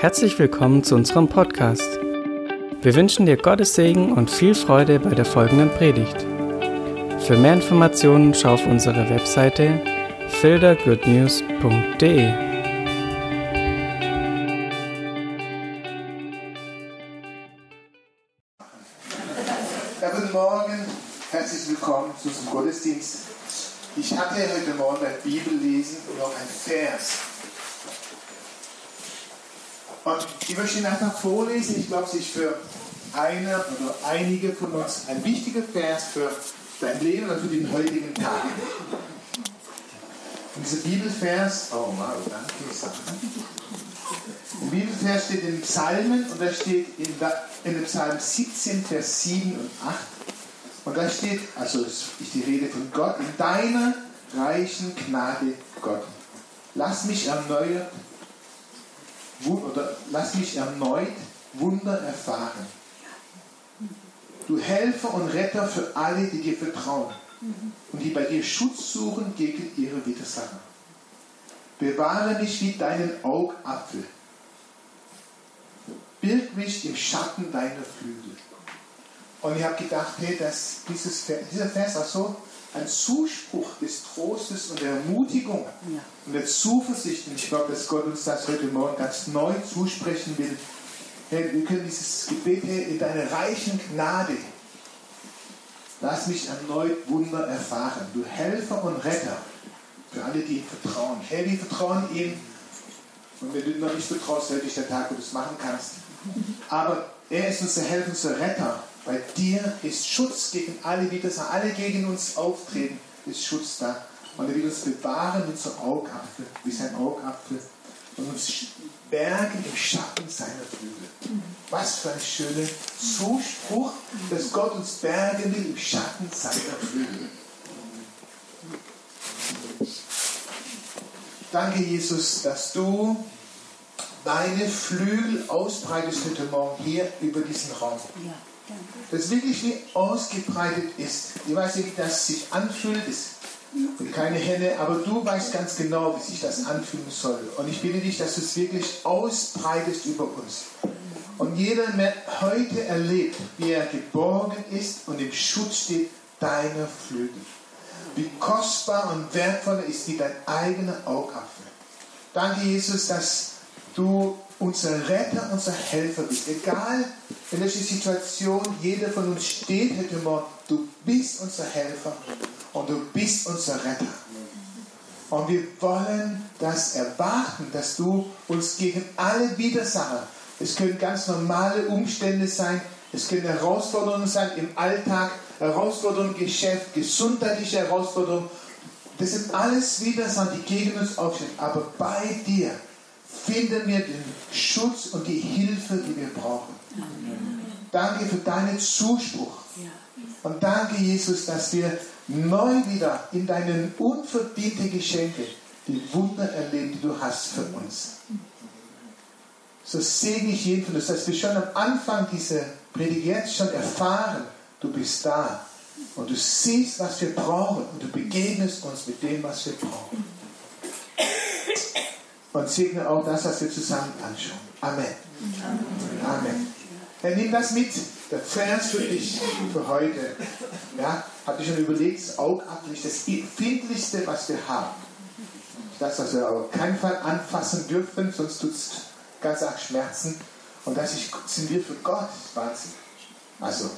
Herzlich willkommen zu unserem Podcast. Wir wünschen dir Gottes Segen und viel Freude bei der folgenden Predigt. Für mehr Informationen schau auf unsere Webseite fildergoodnews.de. vorlesen. Ich glaube, es ist für eine oder einige von uns ein wichtiger Vers für dein Leben und für den heutigen Tag. Und dieser Bibelvers, oh wow, danke, Sache. Im Bibelvers steht in Psalmen und da steht in, in dem Psalm 17, Vers 7 und 8. Und da steht, also ist die Rede von Gott, in deiner reichen Gnade, Gott. Lass mich erneuert, oder lass mich erneut Wunder erfahren. Du Helfer und Retter für alle, die dir vertrauen und die bei dir Schutz suchen gegen ihre Widersacher. Bewahre mich wie deinen Augapfel Birg mich im Schatten deiner Flügel. Und ich habe gedacht, hey, dass dieses, dieser Vers auch so ein Zuspruch des Trostes und der Ermutigung ja. und der Zuversicht. Und ich glaube, dass Gott uns das heute Morgen ganz neu zusprechen will. Hey, wir können dieses Gebet hey, in deiner reichen Gnade. Lass mich erneut Wunder erfahren. Du Helfer und Retter für alle, die ihm vertrauen. Hey, wir vertrauen ihm. Und wenn du noch nicht vertraust, heute ist der Tag, wo du es machen kannst. Aber er ist unser Helfer, unser Retter. Bei dir ist Schutz gegen alle Widersacher, alle gegen uns auftreten, ist Schutz da. Und er will uns bewahren mit so Augapfel, wie sein Augapfel, und uns bergen im Schatten seiner Flügel. Was für ein schöner Zuspruch, dass Gott uns bergen will im Schatten seiner Flügel. Danke, Jesus, dass du deine Flügel ausbreitest heute Morgen hier über diesen Raum. Ja, das wirklich wie ausgebreitet ist. Ich weiß nicht, wie das sich anfühlt. Es sind keine Hände, aber du weißt ganz genau, wie sich das anfühlen soll. Und ich bitte dich, dass du es wirklich ausbreitest über uns. Und jeder der heute erlebt, wie er geborgen ist und im Schutz steht deiner Flügel. Wie kostbar und wertvoll ist wie dein eigener Augapfel. Danke, Jesus, dass du unser Retter, unser Helfer bist. Egal in welcher Situation jeder von uns steht heute Morgen, du bist unser Helfer und du bist unser Retter. Und wir wollen das erwarten, dass du uns gegen alle Widersacher, es können ganz normale Umstände sein, es können Herausforderungen sein im Alltag, Herausforderungen im Geschäft, gesundheitliche Herausforderungen. Das sind alles Widersacher, die gegen uns aufstehen. Aber bei dir finden wir den Schutz und die Hilfe, die wir brauchen. Danke für deinen Zuspruch. Und danke, Jesus, dass wir neu wieder in deinen unverdienten Geschenke die Wunder erleben, die du hast für uns. So segne ich jeden von uns, dass wir schon am Anfang dieser Predigt schon erfahren, du bist da und du siehst, was wir brauchen und du begegnest uns mit dem, was wir brauchen und segne auch das, was wir zusammen anschauen. Amen. Amen. Amen. Herr, nimm das mit, der Vers für dich, für heute. Ja, hatte ich schon überlegt, das Augapfel ist das empfindlichste, was wir haben. Das, was wir auf keinen Fall anfassen dürfen, sonst tut es ganz arg Schmerzen. Und das sind wir für Gott. Wahnsinn. Also,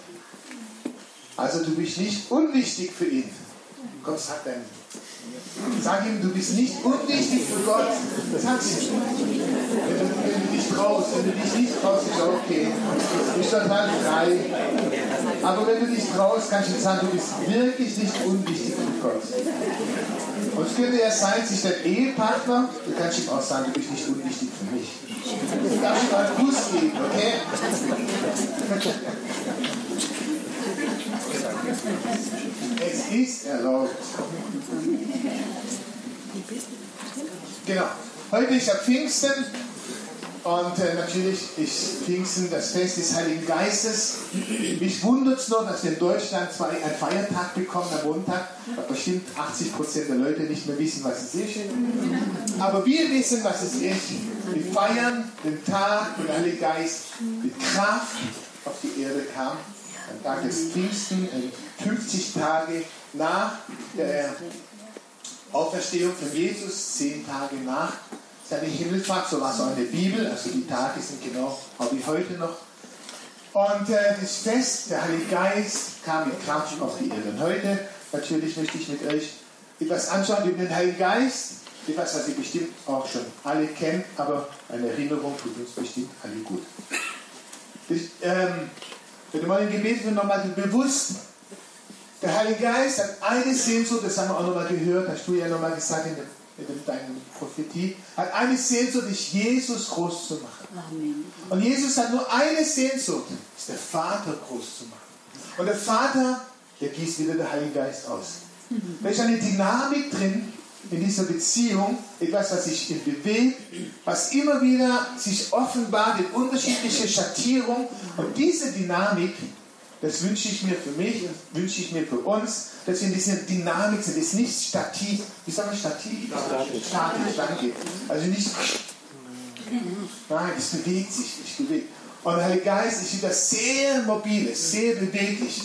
also du bist nicht unwichtig für ihn. Gott sagt dann, Sag ihm, du bist nicht unwichtig für Gott. Hat sie. Wenn du, dich traust, wenn du dich nicht traust, ist okay. Du bist total frei. Aber wenn du dich traust, kannst du sagen, du bist wirklich nicht unwichtig für Gott. Und es könnte ja sein, sich der Ehepartner, du kannst ihm auch sagen, du bist nicht unwichtig für mich. Du darfst ihm einen Kuss geben, okay? Es ist erlaubt. Genau. Heute ist ja Pfingsten und äh, natürlich ist Pfingsten das Fest des Heiligen Geistes. Mich wundert es nur, dass wir in Deutschland zwar einen Feiertag bekommen am Montag, bestimmt 80% der Leute nicht mehr wissen, was es ist. Aber wir wissen, was es ist. Wir feiern den Tag, wo der Heilige Geist mit Kraft auf die Erde kam. Am Tag des Pfingsten, 50 Tage nach der Auferstehung von Jesus, 10 Tage nach seiner Himmelfahrt. So war es auch in der Bibel. Also die Tage sind genau wie heute noch. Und äh, das Fest, der Heilige Geist, kam mit Kraft auf die Erde. Und heute Natürlich möchte ich mit euch etwas anschauen über den Heiligen Geist. Etwas, was ihr bestimmt auch schon alle kennt, aber eine Erinnerung tut uns bestimmt alle gut. Ich, ähm, wenn du mal im Gebet wird nochmal bewusst, der Heilige Geist hat eine Sehnsucht, das haben wir auch nochmal gehört, hast du ja nochmal gesagt in, der, in deiner Prophetie, hat eine Sehnsucht, dich Jesus groß zu machen. Amen. Und Jesus hat nur eine Sehnsucht, ist der Vater groß zu machen. Und der Vater der gießt wieder der Heilige Geist aus. Da ist eine Dynamik drin in dieser Beziehung, etwas, was sich bewegt, was immer wieder sich offenbart in unterschiedliche Schattierungen. Und diese Dynamik, das wünsche ich mir für mich und wünsche ich mir für uns, dass wir in dieser Dynamik sind. Das ist nicht stativ, wie sagen wir stativ? Statisch, statisch danke. Also nicht, nein, es bewegt sich, es bewegt. Und der Heilige Geist ist wieder sehr mobil, sehr beweglich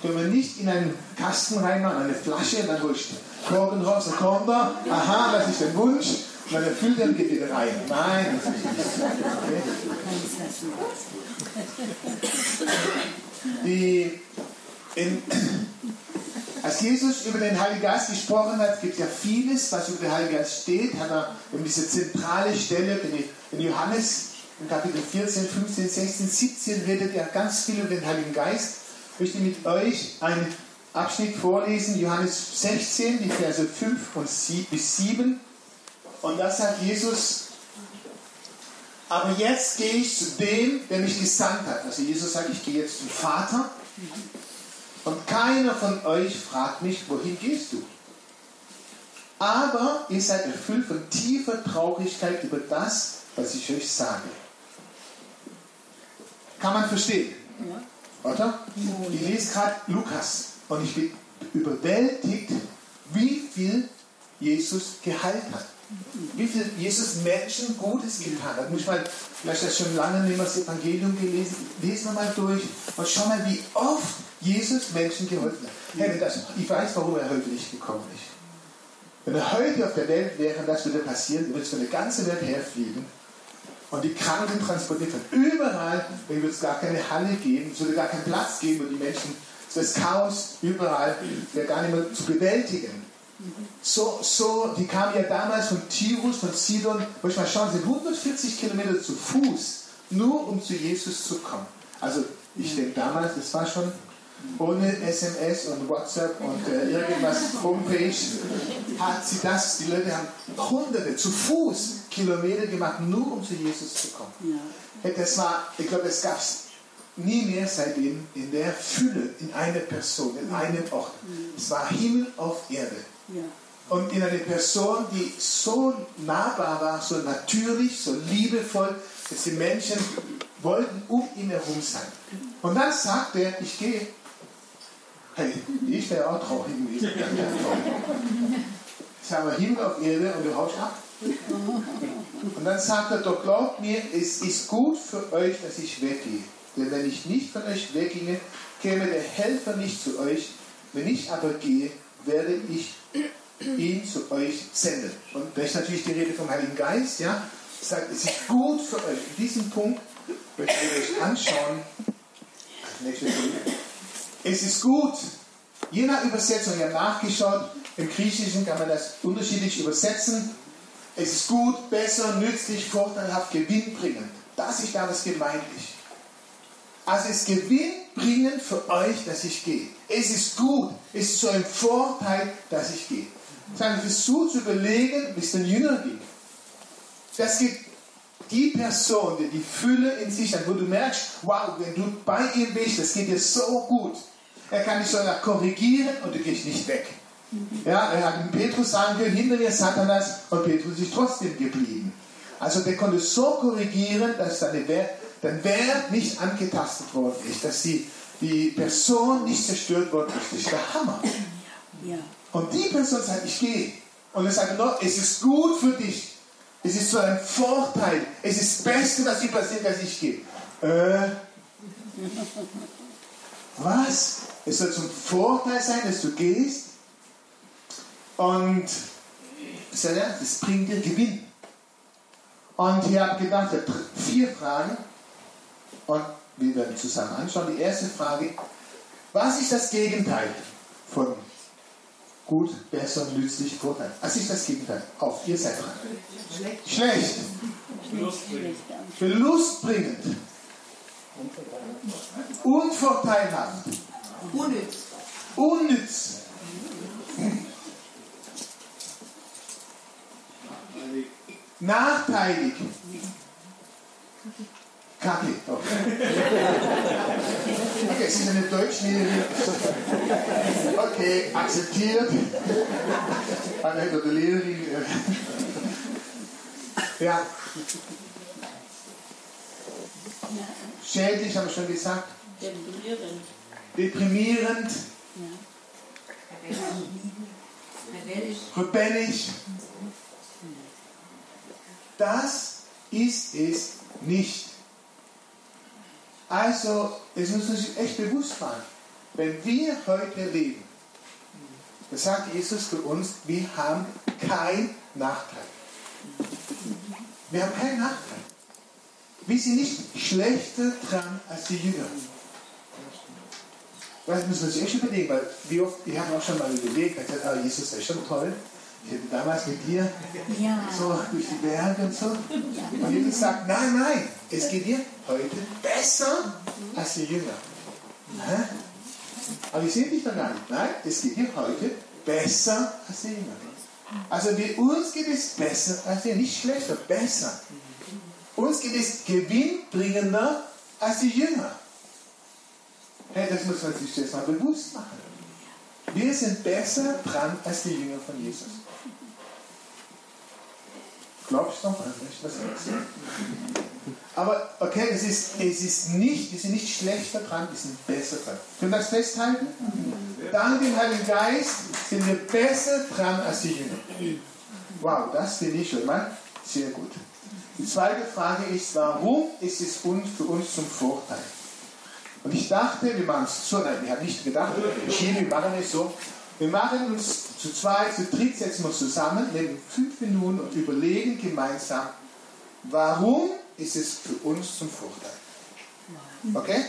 können wir nicht in einen Kasten reinmachen, eine Flasche, dann hole ich den raus, dann kommt er, aha, das ist der Wunsch, dann erfüllt er und geht wieder rein. Nein, das ist nicht. In, als Jesus über den Heiligen Geist gesprochen hat, gibt es ja vieles, was über den Heiligen Geist steht, hat er um diese zentrale Stelle, in Johannes, in Kapitel 14, 15, 16, 17 redet er ganz viel über den Heiligen Geist. Möchte mit euch einen Abschnitt vorlesen, Johannes 16, die Verse 5 und 7, bis 7. Und da sagt Jesus, aber jetzt gehe ich zu dem, der mich gesandt hat. Also Jesus sagt, ich gehe jetzt zum Vater. Und keiner von euch fragt mich, wohin gehst du? Aber ihr seid erfüllt von tiefer Traurigkeit über das, was ich euch sage. Kann man verstehen? Oder? Ich lese gerade Lukas und ich bin überwältigt, wie viel Jesus geheilt hat. Wie viel Jesus Menschen Gutes getan hat. Muss mal, vielleicht hast du schon lange nicht mehr das Evangelium gelesen, lesen wir mal durch und schau mal, wie oft Jesus Menschen geholfen hat. Hey, das, ich weiß, warum er heute nicht gekommen ist. Wenn er heute auf der Welt wäre, das würde passieren, würde es von der ganzen Welt herfliegen und die Kranken transportiert von überall, dann würde es gar keine Halle geben, es würde gar keinen Platz geben, wo die Menschen, das Chaos überall wäre gar nicht mehr zu bewältigen. So, so, die kamen ja damals von Tirus, von Sidon, muss ich mal schauen, sind 140 Kilometer zu Fuß, nur um zu Jesus zu kommen. Also ich denke damals, das war schon ohne SMS und WhatsApp und äh, irgendwas Homepage hat sie das, die Leute haben hunderte zu Fuß Kilometer gemacht, nur um zu Jesus zu kommen. Ja. Das war, ich glaube, es gab es nie mehr seitdem in der Fülle, in einer Person, in einem Ort. Es war Himmel auf Erde. Ja. Und in einer Person, die so nahbar war, so natürlich, so liebevoll, dass die Menschen wollten um ihn herum sein. Und dann sagt er, ich gehe. Hey, ich wäre auch traurig gewesen. Ich habe Himmel auf Erde und du haust ab. Und dann sagt er, doch glaubt mir, es ist gut für euch, dass ich weggehe. Denn wenn ich nicht von euch wegginge, käme der Helfer nicht zu euch. Wenn ich aber gehe, werde ich ihn zu euch senden. Und da ist natürlich die Rede vom Heiligen Geist, ja. Sagt, es ist gut für euch. In diesem Punkt möchte ich euch anschauen. Es ist gut. Je nach Übersetzung, ich habe nachgeschaut, im Griechischen kann man das unterschiedlich übersetzen. Es ist gut, besser, nützlich, vorteilhaft, gewinnbringend. Das ist damals gemeintlich. Also es ist gewinnbringend für euch, dass ich gehe. Es ist gut, es ist so ein Vorteil, dass ich gehe. Sagen, versuch zu überlegen, wie es den Jüngern ging. Das gibt die Person, die die Fülle in sich hat, wo du merkst, wow, wenn du bei ihm bist, das geht dir so gut. Er kann dich sogar korrigieren und du gehst nicht weg. Ja, er hat Petrus sagen können, hinter mir Satanas, und Petrus ist trotzdem geblieben. Also der konnte so korrigieren, dass seine Wert, dein Wert nicht angetastet worden ist, dass die, die Person nicht zerstört worden ist. Ist der Hammer. Ja. Und die Person sagt, ich gehe. Und er sagt, no, es ist gut für dich. Es ist so ein Vorteil. Es ist das Beste, was dir passiert, dass ich gehe. Äh, was? Es soll zum Vorteil sein, dass du gehst. Und das bringt dir Gewinn. Und ich habe gedacht, vier Fragen. Und wir werden zusammen anschauen. Die erste Frage, was ist das Gegenteil von gut, besser, nützlich, Vorteil? Was ist das Gegenteil? Auf, ihr seid dran. Schlecht. Schlecht. Verlustbringend. Unvorteilhaft. Unnütz. Unnütz. Nachteilig. Kacke. Okay. okay, es ist eine Deutschlehrerin. Okay, akzeptiert. Oder Lehrerin. Ja. Schädlich, haben wir schon gesagt. Deprimierend. Deprimierend. Rebellisch. Rebellisch. Das ist es nicht. Also, es muss uns echt bewusst sein, wenn wir heute leben, dann sagt Jesus für uns, wir haben keinen Nachteil. Wir haben keinen Nachteil. Wir sind nicht schlechter dran als die Jünger. Das müssen wir uns echt überlegen, weil wie oft, ich habe auch schon mal überlegt, gesagt, ah, Jesus ist schon toll. Damals mit dir Ja. so durch die Berge und so. Und Jesus sagt, nein, nein, es geht dir heute besser als die Jünger. Hä? Aber ich sehe dich doch gar nicht. Nein, es geht dir heute besser als die Jünger. Also wir, uns geht es besser als die nicht schlechter, besser. Uns geht es gewinnbringender als die Jünger. Hey, das muss man sich jetzt mal bewusst machen. Wir sind besser dran als die Jünger von Jesus. Glaubst du noch an mich, was ich sage? Aber okay, es ist, es ist nicht, wir sind nicht schlechter dran, wir sind besser dran. Können wir das festhalten? Dank dem Heiligen Geist sind wir besser dran als die Jünger. Wow, das finde ich schon mal sehr gut. Die zweite Frage ist, warum ist es uns, für uns zum Vorteil? Und ich dachte, wir machen es so, nein, wir haben nicht gedacht, wir machen es so. Wir machen uns zu zweit, zu dritt, setzen wir uns zusammen, nehmen fünf Minuten und überlegen gemeinsam, warum ist es für uns zum Vorteil. Okay?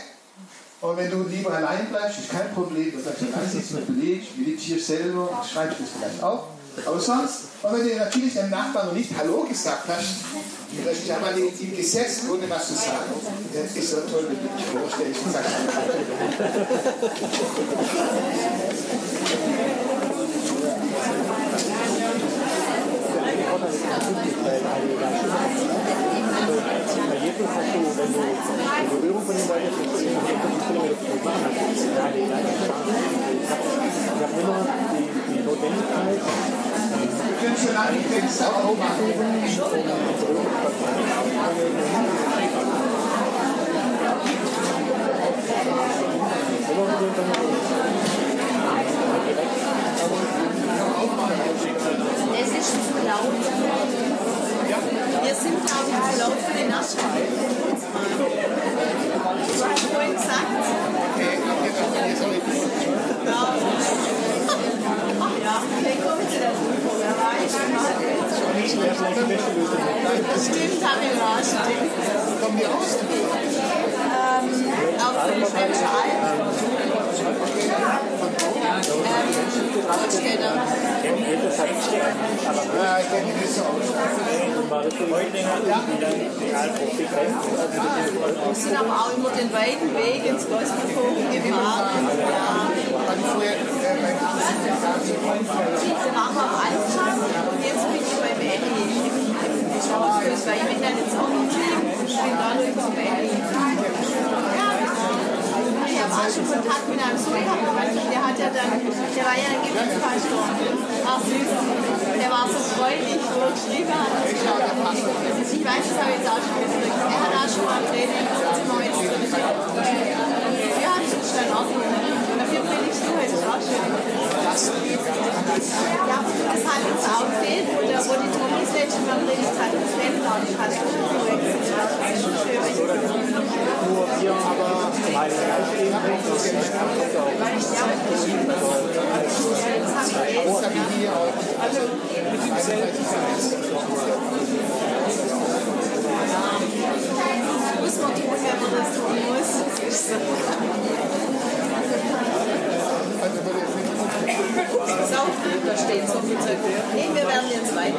Und wenn du lieber allein bleibst, ist kein Problem, du bleibst allein sitzen und überlegst, meditierst selber, schreibst das vielleicht auf. Aber sonst, und wenn du natürlich deinem Nachbarn noch nicht Hallo gesagt hast, dass ich einmal in ihm gesetzt, ohne was zu sagen, das ist so toll, wenn du dich vorstellst und sagst, Bei jedem Ich habe schon. Es ist zu laut. Wir sind, glaube ich, zu laut für den Naschfall. Du hast vorhin gesagt, ja. Ja, vielleicht kommt dazu. Wer weiß, Stimmt, haben wir ja, stimmt. Kommen die raus? Ähm, auf den Schwäbischen Alb. Ähm, Großstädter. Ja, ich denke, das ist so aus. Wir sind aber auch immer den weiten Weg ins Gospelforum gefahren. Beim wir am Anfang und jetzt bin ich beim weil ich bin dann jetzt auch noch Team ich bin dann über Elli. Ich auch schon Kontakt mit einem Sohn gehabt, der hat ja dann, der war ja ein Gebietspastor. Ach süß, der war so freundlich, er geschrieben hat. Ich weiß, das habe ich jetzt auch schon gedrückt. Er hat auch schon mal Training, das sind wir jetzt drin. Ja, das ist dann auch gut. Dafür predigst du heute auch schön. Ja, das hat uns auch gefehlt, wo der wo die Thomas letztes Mal predigt hat, das hat zum Heiligen Geist gehen, das ist nicht kommt auch. Muss man tun, wenn So, da steht so viel Zeug. Nee, wir werden jetzt weiter.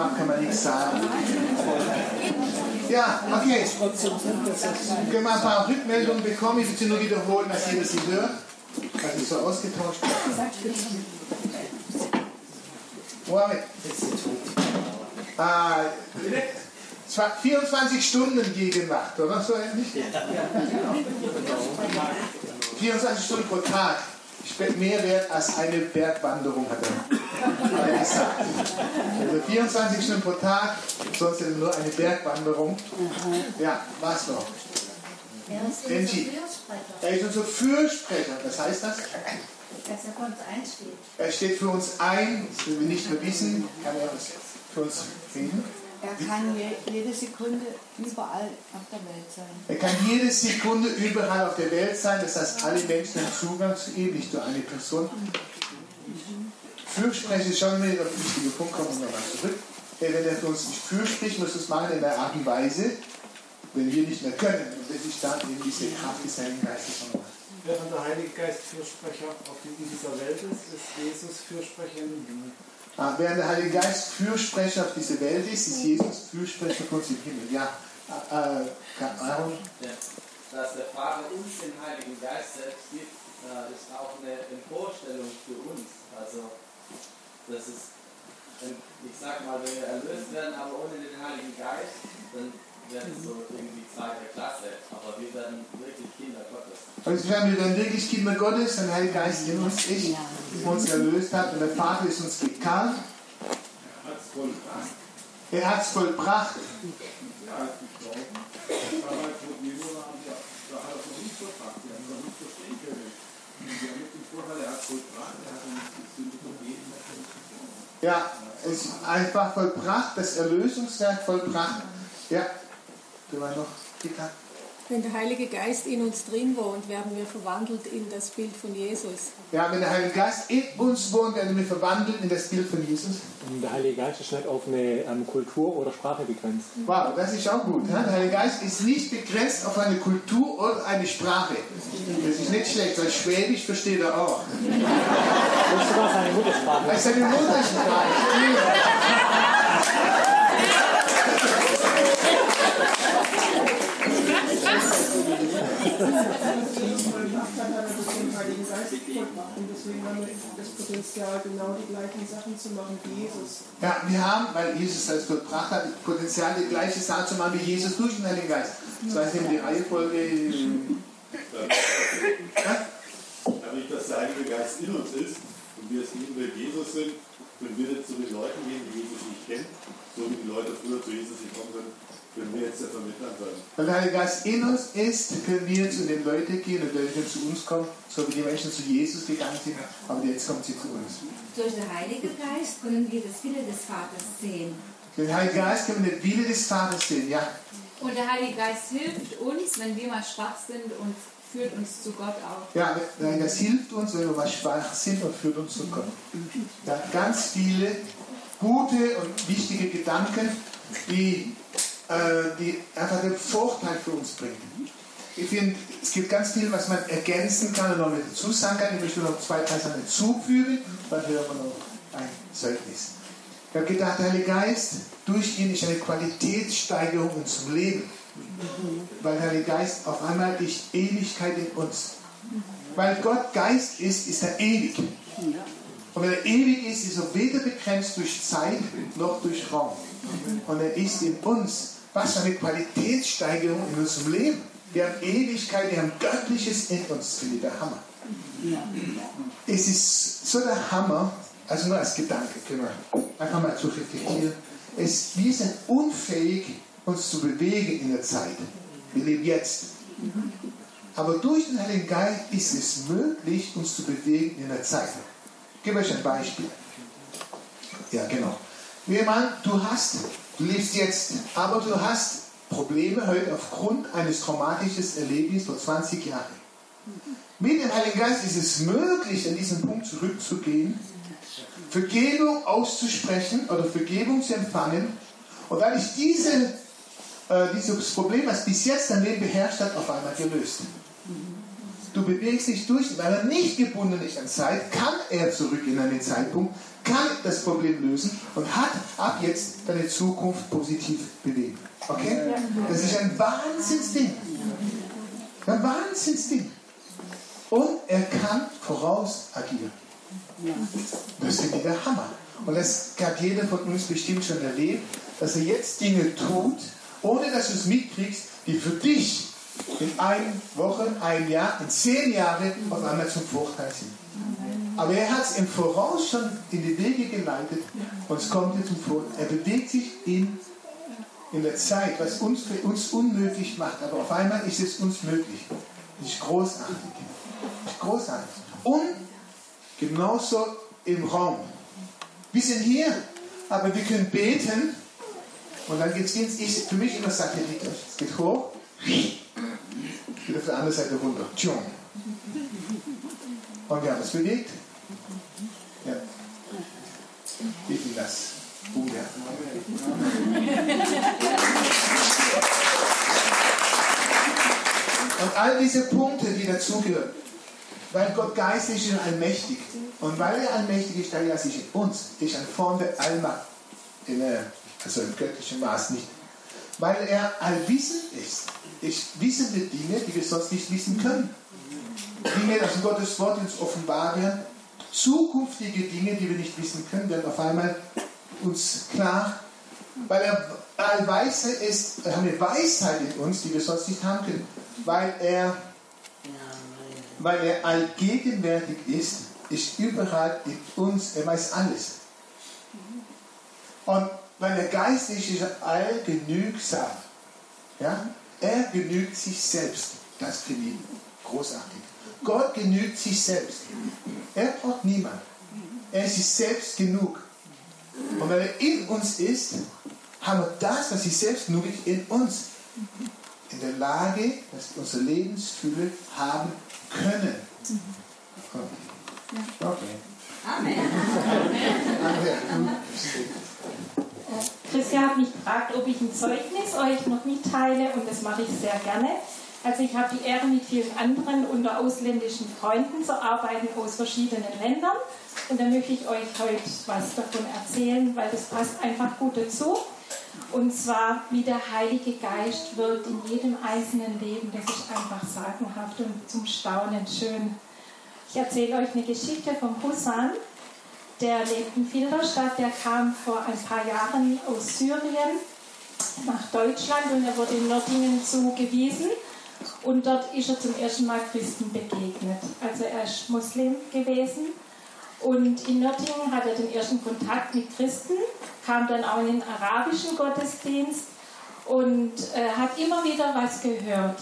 Zumacht, kann man nichts sagen. Ja, okay. Wir haben ein paar Rückmeldungen bekommen. Ich will sie nur wiederholen, dass jeder sie hört. Was ich so ausgetauscht. Mohammed. Ah, zwar 24 Stunden Gegenwart, oder so ähnlich? 24 Stunden pro Tag. Mehr wert als eine Bergwanderung, hat er, hat er gesagt. Also 24 Stunden pro Tag, sonst nur eine Bergwanderung. Ja, was noch? Er ist unser Fürsprecher, Er ist unser Fürsprecher. Was heißt das? dass er für uns einsteht. Er steht für uns ein, das wir nicht nur wissen, kann er uns für uns reden. Er kann je, jede Sekunde überall auf der Welt sein. Er kann jede Sekunde überall auf der Welt sein, das heißt, alle Menschen haben Zugang zu ihm, nicht nur eine Person. Fürsprechen ist schon wieder ein wichtiger Punkt, kommen wir nochmal zurück. Wenn er für uns nicht fürspricht, muss es machen in einer Art und Weise, wenn wir nicht mehr können. Und das ist dann eben diese Kraft des Heiligen Geistes von uns. Während der Heilige Geist Fürsprecher auf dieser Welt ist, ist Jesus Fürsprecher im Himmel. Während der Heilige Geist Fürsprecher auf diese Welt ist, ist Jesus Fürsprecher für uns im Himmel. Ja, äh, äh, Aaron? Ja. Dass der Vater uns den Heiligen Geist selbst gibt, äh, ist auch eine Emporstellung für uns. Also, das ist, ich sag mal, wenn wir erlöst werden, aber ohne den Heiligen Geist, dann wäre es so irgendwie zweite Klasse. Aber wir werden wirklich Kinder Gottes. Also wir werden wirklich Kinder Gottes, der Heilige Geist in uns ist, uns erlöst hat und der Vater ist uns gekannt. Er hat es vollbracht. Ja, es ist einfach vollbracht, das Erlösungswerk vollbracht. Ja, du war noch. Bitte. Wenn der Heilige Geist in uns drin wohnt, werden wir verwandelt in das Bild von Jesus. Ja, wenn der Heilige Geist in uns wohnt, werden wir verwandelt in das Bild von Jesus. Und der Heilige Geist ist nicht auf eine ähm, Kultur oder Sprache begrenzt. Wow, das ist auch gut. Der Heilige Geist ist nicht begrenzt auf eine Kultur oder eine Sprache. Das ist nicht schlecht, weil Schwäbisch versteht er auch. Das ist sogar seine Muttersprache. Das ist seine Muttersprache. gemacht hat, hat er durch den Ja, wir haben, weil Jesus das vollbracht hat, das Potenzial, die gleiche Sache zu machen wie Jesus durch den Heiligen Geist. Das heißt eben die Reihenfolge. Ja? Dadurch, dass der Heilige Geist in uns ist und wir es eben mit Jesus sind, können wir jetzt zu den Leuten gehen, die Jesus nicht kennen, so wie die Leute früher zu Jesus gekommen sind, können wir jetzt der Vermittler sein. Weil der Heilige Geist in uns ist, können wir zu den Leuten gehen und Leute zu uns kommen, so wie die Menschen zu Jesus gegangen sind, aber jetzt kommen sie zu uns. Durch den Heiligen Geist können wir das Wille des Vaters sehen. Den Heiligen Geist können wir den Wille des Vaters sehen, ja. Und der Heilige Geist hilft uns, wenn wir mal schwach sind und führt uns zu Gott auch. Ja, der Heilige Geist hilft uns, wenn wir mal schwach sind und führt uns zu Gott. Ja, ganz viele gute und wichtige Gedanken, die, die einfach den Vorteil für uns bringen. Ich finde, es gibt ganz viel, was man ergänzen kann und noch mit dazu sagen kann. Ich möchte noch zwei, drei Sachen hinzufügen, dann hören wir noch ein Zeugnis. Ich habe gedacht, der Heilige Geist, durch ihn ist eine Qualitätssteigerung in unserem Leben. Weil der Heilige Geist auf einmal ist Ewigkeit in uns. Weil Gott Geist ist, ist er ewig. Und wenn er ewig ist, ist er weder begrenzt durch Zeit noch durch Raum. Und er ist in uns. Was für eine Qualitätssteigerung in unserem Leben. Wir haben Ewigkeit, wir haben Göttliches in uns. Finde ich der Hammer. Es ist so der Hammer, also nur als Gedanke, wir einfach mal zu reflektieren. Es, wir sind unfähig, uns zu bewegen in der Zeit. Wir leben jetzt. Aber durch den Heiligen Geist ist es möglich, uns zu bewegen in der Zeit. Ich gebe euch ein Beispiel. Ja, genau. Jemand, du hast, du lebst jetzt, aber du hast Probleme heute aufgrund eines traumatischen Erlebnisses vor 20 Jahren. Mit dem Heiligen Geist ist es möglich, an diesen Punkt zurückzugehen, Vergebung auszusprechen oder Vergebung zu empfangen. Und weil ich diese, äh, dieses Problem, was bis jetzt dein Leben beherrscht hat, auf einmal gelöst. Du bewegst dich durch, weil er nicht gebunden ist an Zeit, kann er zurück in einen Zeitpunkt, kann das Problem lösen und hat ab jetzt deine Zukunft positiv bewegen. Okay? Das ist ein Wahnsinnsding. Ein Wahnsinnsding. Und er kann voraus agieren. Das finde ich der Hammer. Und das hat jeder von uns bestimmt schon erlebt, dass er jetzt Dinge tut, ohne dass du es mitkriegst, die für dich in einer Woche, ein Jahr, in zehn Jahren auf einmal zum Vorteil sind. Aber er hat es im Voraus schon in die Wege geleitet und es kommt jetzt zum Vorteil. Er bewegt sich in, in der Zeit, was uns für uns unmöglich macht. Aber auf einmal ist es uns möglich. Das ist großartig. Das ist großartig. Und genauso im Raum. Wir sind hier, aber wir können beten und dann geht es ins, für mich immer Satellit. Es geht hoch, wieder auf der anderen Seite runter. Tschung. Und wir haben es bewegt. Ja. Ich will das. Buddha. Und all diese Punkte, die dazugehören, weil Gott geistig ist und allmächtig. Und weil er allmächtig ist, dann ja sich in uns, ist eine Form der Allmacht. In also im göttlichen Maß nicht. Weil er allwissend ist. Ich wissende Dinge, die wir sonst nicht wissen können. Dinge, das Gottes Wort uns offenbar werden. Zukünftige Dinge, die wir nicht wissen können, werden auf einmal uns klar. Weil er allweise ist, er hat eine Weisheit in uns, die wir sonst nicht haben können. Weil er weil er allgegenwärtig ist, ist überall in uns, er weiß alles. Und weil der Geist ist, ist allgenügsam. Ja? Er genügt sich selbst. Das finde ich großartig. Gott genügt sich selbst. Er braucht niemanden. Er ist sich selbst genug. Und weil er in uns ist, haben wir das, was sich selbst genug ist, in uns. in der Lage, dass wir unsere Lebensfülle haben können. Okay. okay. Amen. Christian hat mich gefragt, ob ich ein Zeugnis euch noch mitteile und das mache ich sehr gerne. Also ich habe die Ehre, mit vielen anderen unter ausländischen Freunden zu arbeiten aus verschiedenen Ländern. Und da möchte ich euch heute was davon erzählen, weil das passt einfach gut dazu. Und zwar, wie der Heilige Geist wirkt in jedem einzelnen Leben. Das ist einfach sagenhaft und zum Staunen schön. Ich erzähle euch eine Geschichte vom Husan. Der lebt in Filderstadt. Der kam vor ein paar Jahren aus Syrien nach Deutschland und er wurde in Nördlingen zugewiesen. Und dort ist er zum ersten Mal Christen begegnet. Also er ist Muslim gewesen. Und in Nördlingen hat er den ersten Kontakt mit Christen, kam dann auch in den arabischen Gottesdienst und äh, hat immer wieder was gehört.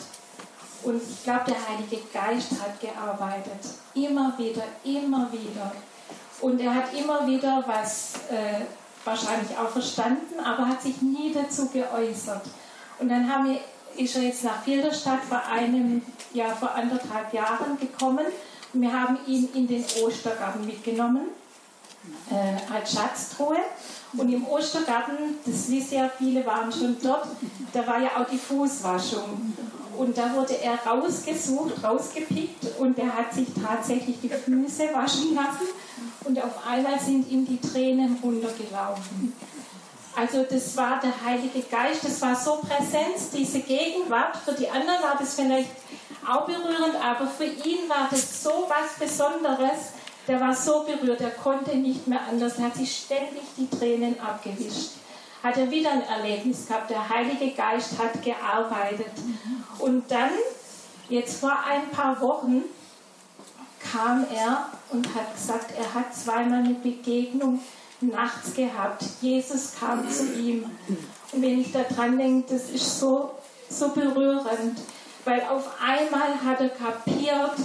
Und ich glaube, der Heilige Geist hat gearbeitet. Immer wieder, immer wieder. Und er hat immer wieder was äh, wahrscheinlich auch verstanden, aber hat sich nie dazu geäußert. Und dann haben wir, ist er jetzt nach Filderstadt vor einem, ja, vor anderthalb Jahren gekommen. Und wir haben ihn in den Ostergarten mitgenommen, äh, als Schatztruhe. Und im Ostergarten, das wissen ja viele, waren schon dort, da war ja auch die Fußwaschung. Und da wurde er rausgesucht, rausgepickt und er hat sich tatsächlich die Füße waschen lassen und auf einmal sind ihm die Tränen runtergelaufen. Also das war der Heilige Geist, das war so Präsenz, diese Gegenwart. Für die anderen war das vielleicht auch berührend, aber für ihn war das so was Besonderes. Der war so berührt, er konnte nicht mehr anders. Er hat sich ständig die Tränen abgewischt hat er wieder ein Erlebnis gehabt. Der Heilige Geist hat gearbeitet. Und dann, jetzt vor ein paar Wochen, kam er und hat gesagt, er hat zweimal eine Begegnung nachts gehabt. Jesus kam zu ihm. Und wenn ich daran denke, das ist so, so berührend, weil auf einmal hat er kapiert,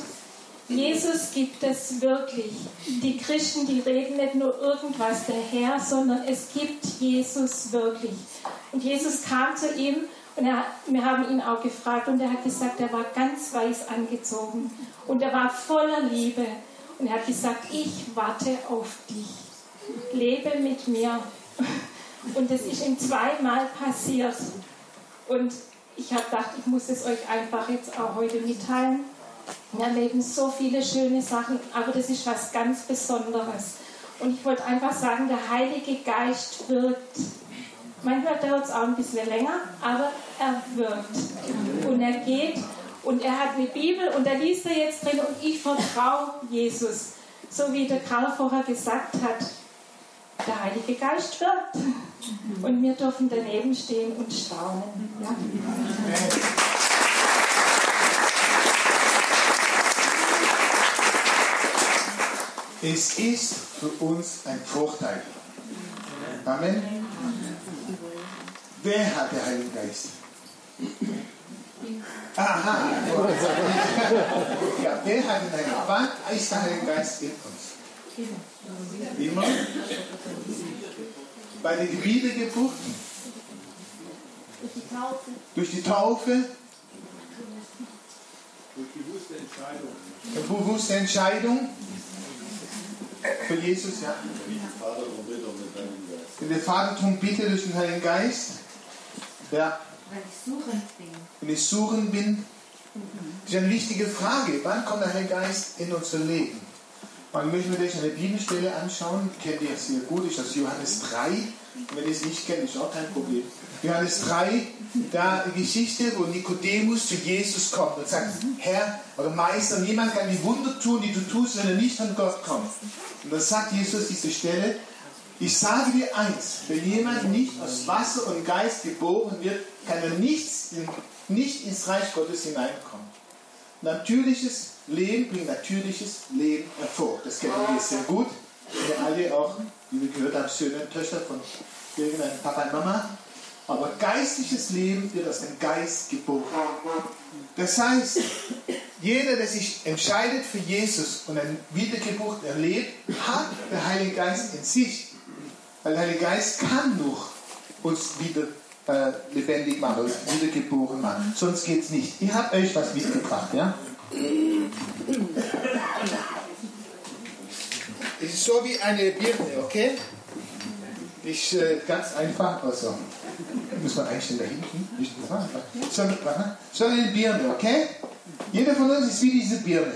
Jesus gibt es wirklich. Die Christen, die reden nicht nur irgendwas daher, sondern es gibt Jesus wirklich. Und Jesus kam zu ihm und er, wir haben ihn auch gefragt und er hat gesagt, er war ganz weiß angezogen und er war voller Liebe. Und er hat gesagt, ich warte auf dich. Lebe mit mir. Und das ist ihm zweimal passiert. Und ich habe gedacht, ich muss es euch einfach jetzt auch heute mitteilen. Wir erleben so viele schöne Sachen, aber das ist was ganz Besonderes. Und ich wollte einfach sagen, der Heilige Geist wirkt. Manchmal dauert es auch ein bisschen länger, aber er wirkt. Und er geht und er hat eine Bibel und da liest er jetzt drin und ich vertraue Jesus. So wie der Karl vorher gesagt hat, der Heilige Geist wirkt. Und wir dürfen daneben stehen und staunen. Ja. Es ist für uns ein Vorteil. Amen. Wer hat den Heiligen Geist? Aha. Ja, wer hat den Heiligen Geist? Wann ist der Heilige Geist in uns? Immer. Bei der Wiedergeburt. Durch die Taufe. Durch die Taufe. Durch bewusste Entscheidung. Bewusste Entscheidung. Für Jesus, ja. Wenn der Vater darum bittet durch den Heiligen Geist. Ja. Weil ich suchend bin. Wenn ich suchend bin. Das ist eine wichtige Frage. Wann kommt der Heilige Geist in unser Leben? Man möchte mir euch eine Bibelstelle anschauen. Kennt ihr sehr gut, ist das Johannes 3. Und wenn ihr es nicht kennt, ist auch kein Problem. Johannes 3, da Geschichte, wo Nikodemus zu Jesus kommt und sagt, Herr oder Meister, niemand kann die Wunder tun, die du tust, wenn er nicht von Gott kommt. Und dann sagt Jesus diese Stelle, ich sage dir eins, wenn jemand nicht aus Wasser und Geist geboren wird, kann er nichts, nicht ins Reich Gottes hineinkommen. Natürliches Leben bringt natürliches Leben hervor. Das kennen wir sehr gut. Wir alle auch, wie wir gehört haben, Söhne und Töchter von irgendeinem Papa und Mama. Aber geistliches Leben wird aus dem Geist geboren. Das heißt, jeder, der sich entscheidet für Jesus und eine Wiedergeburt erlebt, hat den Heiligen Geist in sich. Weil der Heilige Geist kann durch uns wieder äh, lebendig machen, wiedergeboren machen. Sonst geht es nicht. Ich habe euch was mitgebracht. Ja? Es ist so wie eine Birne, okay? Ist äh, ganz einfach. Also, muss man einstellen da hinten. Nicht so, so eine Birne, okay? Jeder von uns ist wie diese Birne.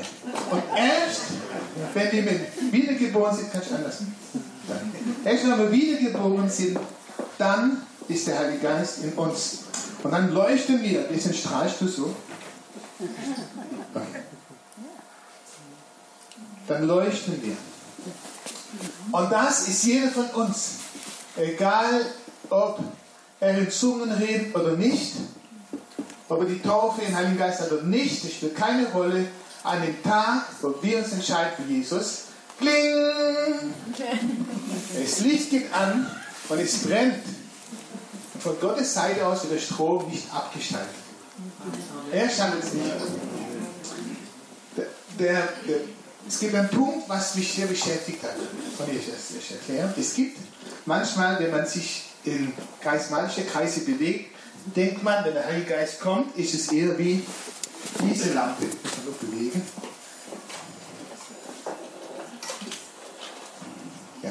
Und erst, wenn wir wiedergeboren sind, kann ich anders. Erst wenn wir wiedergeboren sind, dann ist der Heilige Geist in uns. Und dann leuchten wir. Jetzt strahlst du so. Dann leuchten wir. Und das ist jeder von uns. Egal, ob er in Zungen redet oder nicht, ob er die Taufe in Heiligen Geist hat oder nicht, das spielt keine Rolle. An dem Tag, wo wir uns entscheiden für Jesus, kling! Das Licht geht an und es brennt. Und von Gottes Seite aus wird der Strom nicht abgeschaltet. Er schaltet es nicht. Der, der, der, es gibt einen Punkt, was mich sehr beschäftigt hat. Kann ich das erklären? Es gibt manchmal, wenn man sich in geistmalische Kreise bewegt, denkt man, wenn der Heilige Geist kommt, ist es eher wie diese Lampe. Noch bewegen. Ja.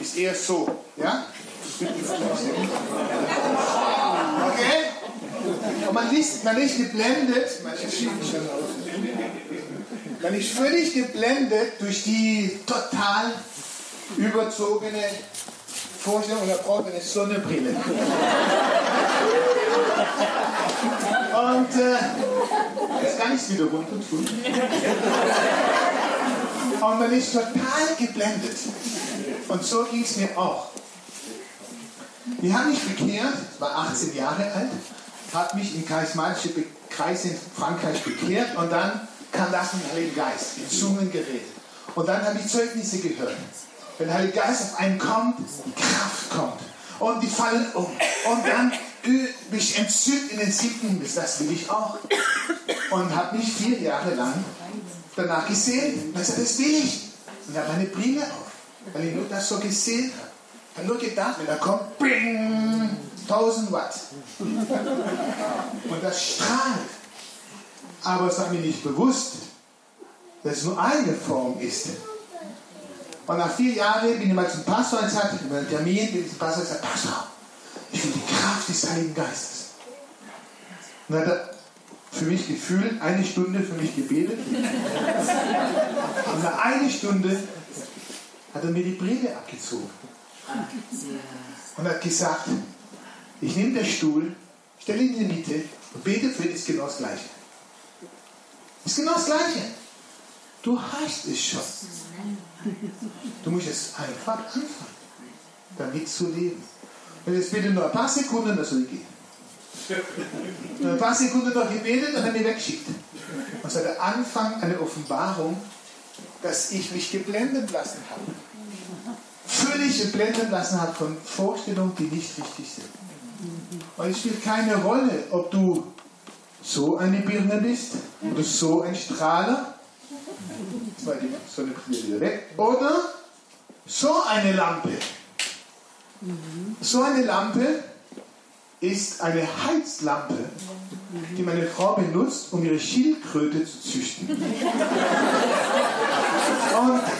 Ist eher so, ja? Okay? Und man ist, man ist geblendet, man ist völlig geblendet durch die total überzogene Vorstellung er braucht eine Sonnenbrille. Und äh, jetzt kann ich es wieder runter tun. Und man ist total geblendet. Und so ging es mir auch. Ich habe mich bekehrt, ich war 18 Jahre alt, habe mich in charismatische Kreise in Frankreich bekehrt und dann kam das mit dem Heiligen Geist, in Zungen geredet. Und dann habe ich Zeugnisse gehört. Wenn der Heilige Geist auf einen kommt, Kraft kommt. Und die fallen um. Und dann mich entzückt in den siebten Himmel. Das will ich auch. Und habe mich vier Jahre lang danach gesehen. Und ich sagte, das will ich. Und habe meine Brille auf, weil ich nur das so gesehen habe. Habe nur gedacht, wenn er kommt, bing, 1000 Watt. Und das strahlt. Aber es war mir nicht bewusst, dass es nur eine Form ist. Und nach vier Jahren bin ich mal zum Pastor und sagte, ich einen Termin, bin zum Pastor und sagte, Pastor, ich will die Kraft des Heiligen Geistes. Und dann hat er für mich gefühlt eine Stunde für mich gebetet. Und nach einer Stunde hat er mir die Brille abgezogen. Und hat gesagt, ich nehme den Stuhl, stelle ihn in die Mitte und bete für dich, ist genau das Gleiche. Ist genau das Gleiche. Du hast es schon. Du musst es einfach anfangen, damit zu leben. Und jetzt bitte nur ein paar Sekunden, das soll gehen. ein paar Sekunden noch gebetet und dann die wegschickt. Und so der Anfang eine Offenbarung, dass ich mich geblendet lassen habe. Völlig geblendet lassen habe von Vorstellungen, die nicht richtig sind. Und es spielt keine Rolle, ob du so eine Birne bist oder so ein Strahler zwar die wieder weg. Oder so eine Lampe. So eine Lampe ist eine Heizlampe, die meine Frau benutzt, um ihre Schildkröte zu züchten. Und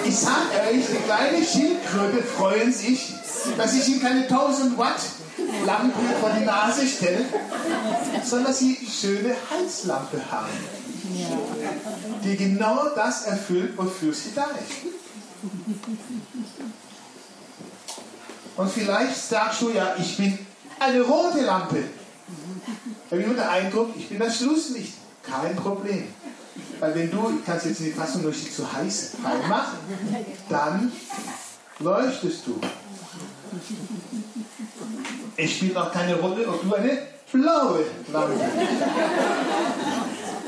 ich sage euch, die kleine Schildkröte freuen sich, dass ich ihnen keine 1000 Watt Lampe vor die Nase stelle, sondern dass sie schöne Heizlampe haben die genau das erfüllt, wofür sie da ist. Und vielleicht sagst du ja, ich bin eine rote Lampe. Ich habe immer den Eindruck, ich bin das Schlusslicht. Kein Problem. Weil wenn du, ich kann es jetzt in die Fassung durch die zu heiß reinmachen, dann leuchtest du. Es spielt auch keine Rolle, ob du eine blaue Lampe.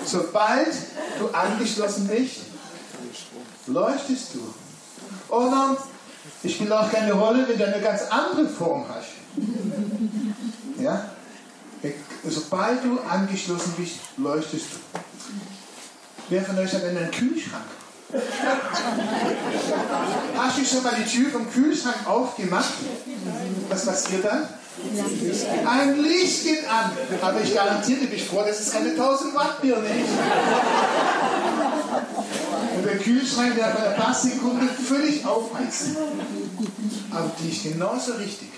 Sobald du angeschlossen bist, leuchtest du. Oder es spielt auch keine Rolle, wenn du eine ganz andere Form hast. Ja? Sobald du angeschlossen bist, leuchtest du. Wer von euch hat einen Kühlschrank? Hast du schon mal die Tür vom Kühlschrank aufgemacht? Was passiert dann? Ein Licht geht an. Aber ich garantiere dich vor, das ist keine 1000 Watt Birne. Und der Kühlschrank, der bei ein paar Sekunden völlig aufheizt. Aber die ist genauso richtig.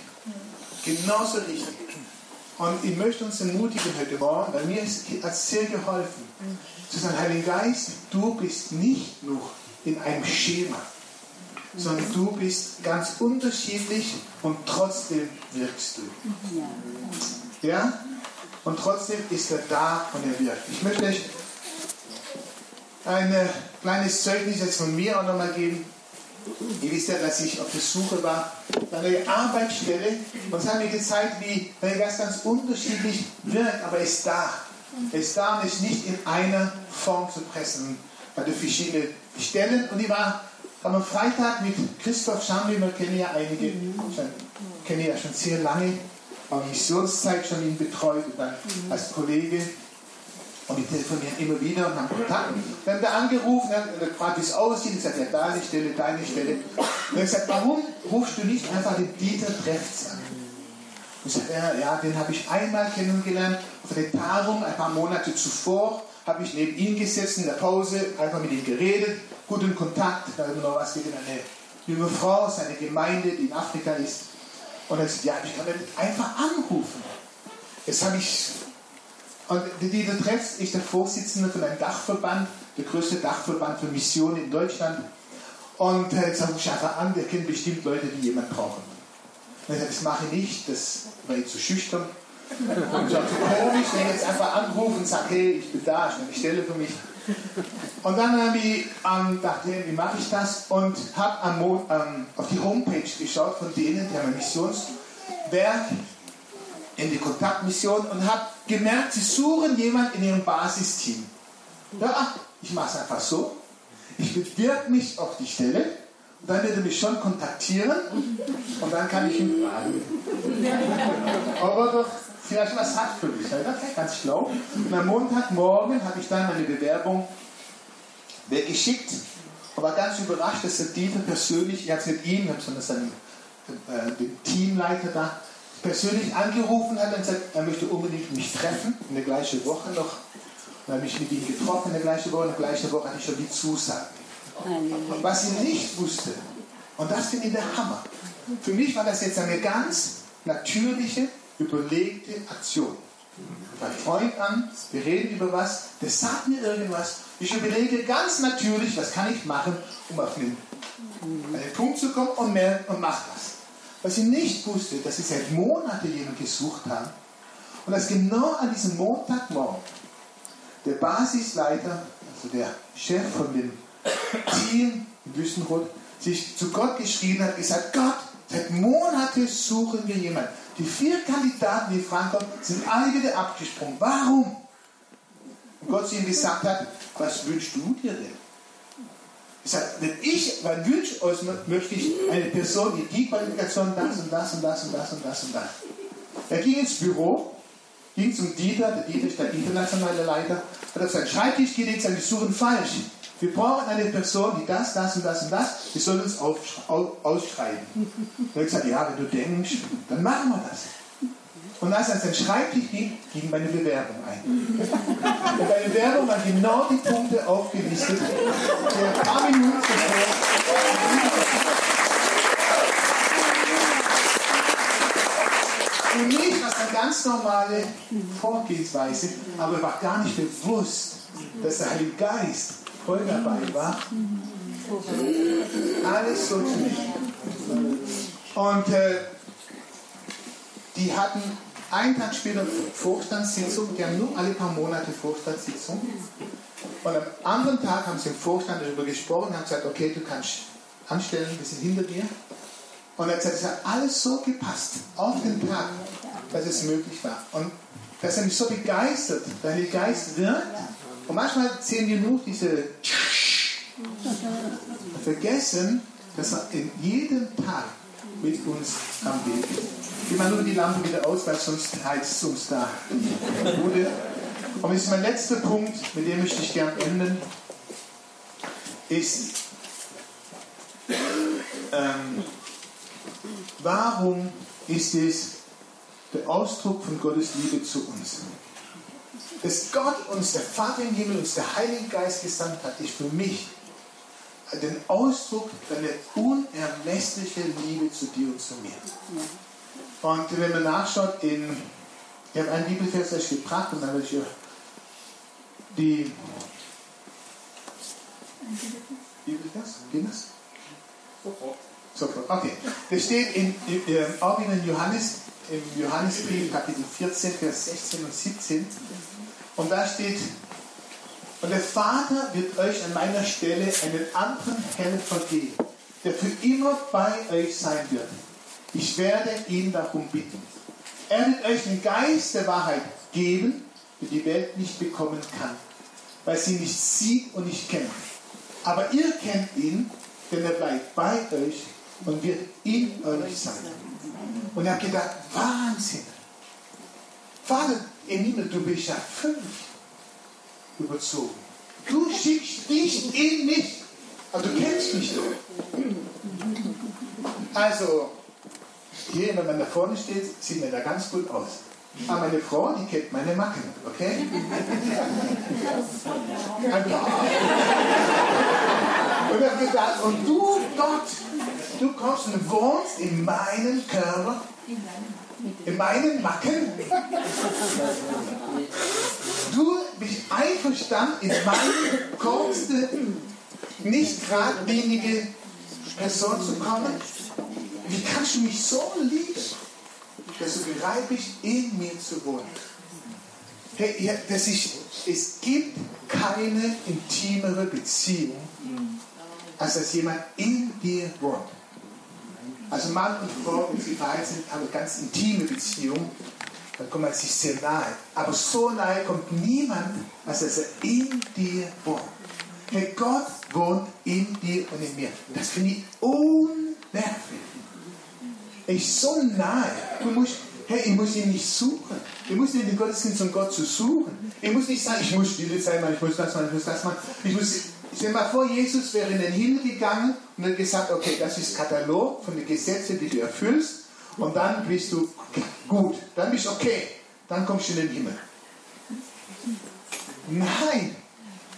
Genauso richtig. Und ich möchte uns ermutigen heute Morgen, weil mir hat es sehr geholfen, zu sagen, Heiliger Geist, du bist nicht nur in einem Schema, sondern du bist ganz unterschiedlich und trotzdem wirkst du. Ja? Und trotzdem ist er da und er wirkt. Ich möchte euch ein kleines Zeugnis jetzt von mir auch nochmal geben. Ihr wisst ja, dass ich auf der Suche war nach einer Arbeitsstelle und es hat mir gezeigt, wie Geist ganz unterschiedlich wirkt, aber er ist da. Er ist da und ist nicht in einer Form zu pressen. Bei den verschiedenen Stellen. Und ich war am Freitag mit Christoph Schamli, wir kennen ja einige, schon, kennen ja schon sehr lange, auch Missionszeit schon ihn betreut und dann als Kollege. Und wir telefonieren immer wieder und haben Kontakt. Dann hat er angerufen, hat gefragt, wie es aussieht. Ich sagte, ja, deine Stelle, deine Stelle. Und er gesagt, warum rufst du nicht einfach den Dieter Treffs an? Und ich sagte, ja, den habe ich einmal kennengelernt auf der Tagung ein paar Monate zuvor. Habe ich neben ihm gesessen in der Pause, einfach mit ihm geredet, guten Kontakt. Da immer noch was gegen eine junge Frau aus einer Gemeinde, die in Afrika ist. Und er sagt, ja, ich kann den einfach anrufen. Jetzt habe ich und dieser Treff ist der Vorsitzende von einem Dachverband, der größte Dachverband für Missionen in Deutschland. Und äh, jetzt habe ich einfach an, der kennt bestimmt Leute, die jemand brauchen. Und ich sage, das mache ich nicht, das war jetzt zu schüchtern. Und ich habe so komisch, wenn ich jetzt einfach anrufe und sage, hey, ich bin da, ich eine Stelle für mich. Und dann habe ich ähm, hey, wie mache ich das? Und habe ähm, auf die Homepage geschaut von denen, die haben ein Missionswerk in die Kontaktmission und habe gemerkt, sie suchen jemanden in ihrem Basisteam. Ja, ich mache es einfach so. Ich bewirke mich auf die Stelle und dann wird er mich schon kontaktieren und dann kann ich ihn fragen. Aber doch vielleicht was hat für mich, oder? ganz schlau. Und am Montagmorgen habe ich dann meine Bewerbung weggeschickt und war ganz überrascht, dass der Dieter persönlich, er hat es mit ihm, sondern seinen, äh, den Teamleiter da, persönlich angerufen hat und gesagt, er möchte unbedingt mich treffen, in der gleichen Woche noch. Dann habe ich mit ihm getroffen in der gleichen Woche, in der gleichen Woche hatte ich schon die Zusage. Und was ich nicht wusste, und das finde ich der Hammer, für mich war das jetzt eine ganz natürliche, überlegte Aktion. Mein Freund an, wir reden über was, der sagt mir irgendwas. Ich überlege ganz natürlich, was kann ich machen, um auf einen, einen Punkt zu kommen und, mehr, und mache das. Was ich nicht wusste, dass sie seit Monaten jemanden gesucht haben und dass genau an diesem Montagmorgen der Basisleiter, also der Chef von dem Team in Wüstenrot, sich zu Gott geschrien hat, gesagt, Gott, seit Monaten suchen wir jemanden. Die vier Kandidaten, die kommen, sind alle wieder abgesprungen. Warum? Und Gott zu ihm gesagt hat, was wünschst du dir denn? Ich sage, wenn ich mein Wunsch äußere, möchte ich eine Person, die die Qualifikation, das und das und das und das und das und das. Er ging ins Büro, ging zum Dieter, der Dieter ist der internationale Leiter, hat auf seinen Schreibtisch gelegt, sagt, wir suchen falsch. Wir brauchen eine Person, die das, das und das und das, wir sollen uns ausschreiben. Und er hat gesagt, ja, wenn du denkst, dann machen wir das. Und als er an seinen Schreibtisch ging, ging meine Bewerbung ein. Und bei der Bewerbung waren genau die Punkte aufgelistet, die ein paar Minuten zuvor. Für mich war es eine ganz normale Vorgehensweise, aber war gar nicht bewusst, dass der Heilige Geist voll dabei war. Alles so zu nehmen. Und äh, die hatten einen Tag später Vorstandssitzung, die haben nur alle paar Monate Vorstandssitzung. Und am anderen Tag haben sie im Vorstand darüber gesprochen, haben gesagt, okay, du kannst anstellen, wir sind hinter dir. Und er hat gesagt, es hat alles so gepasst, auf den Tag, dass es möglich war. Und dass er mich so begeistert, der Heilige Geist wirkt. Und manchmal sehen wir nur diese vergessen, dass er in jedem Tag mit uns am Weg ist. Ich mache nur die Lampe wieder aus, weil sonst heizt es uns da. Und das ist mein letzter Punkt, mit dem möchte ich gerne enden. ist, ähm, warum ist es der Ausdruck von Gottes Liebe zu uns? Dass Gott uns, der Vater im Himmel, uns der Heilige Geist gesandt hat, ist für mich den Ausdruck deiner unermesslichen Liebe zu dir und zu mir. Und wenn man nachschaut, in, ich habe einen Bibelvers euch gebracht und dann werde ich euch die Bibelvers, geht das? Sofort. Sofort, okay. Das steht in, in, auch in Johannes, im Johannesbrief, Kapitel 14, Vers 16 und 17. Und da steht, und der Vater wird euch an meiner Stelle einen anderen Helfer geben, der für immer bei euch sein wird. Ich werde ihn darum bitten. Er wird euch den Geist der Wahrheit geben, den die Welt nicht bekommen kann, weil sie nicht sieht und nicht kennt. Aber ihr kennt ihn, denn er bleibt bei euch und wird in euch sein. Und er hat gedacht, Wahnsinn. Vater im Himmel, du bist ja völlig überzogen. Du schickst dich in mich. Aber du kennst mich doch. Also, hier, wenn man da vorne steht, sieht man da ganz gut aus. Aber meine Frau, die kennt meine Macken, okay? Und er hat gedacht, und du, Gott, du kommst und wohnst in meinem Körper, in meinen Macken. Du bist einverstanden, in meine kurze, nicht geradlinige Person zu kommen. Wie kannst du mich so lieben, dass du bereit bist, in mir zu wohnen? Hey, das ist, es gibt keine intimere Beziehung, als dass jemand in dir wohnt. Also Mann und Frau, wenn sie verheiratet sind, haben eine ganz intime Beziehung. Dann kommt man sich sehr nahe. Aber so nahe kommt niemand, als dass er in dir wohnt. Hey, Gott wohnt in dir und in mir. Das finde ich unnervig. Er ist so nahe. Du musst, hey, ich muss ihn nicht suchen. Ich muss nicht den Gottesdienst um Gott zu suchen. Ich muss nicht sagen, ich muss stille sein, ich muss das machen, ich muss das machen. Ich muss Stell mal vor, Jesus wäre in den Himmel gegangen und hat gesagt, okay, das ist Katalog von den Gesetzen, die du erfüllst und dann bist du gut, dann bist du okay, dann kommst du in den Himmel. Nein,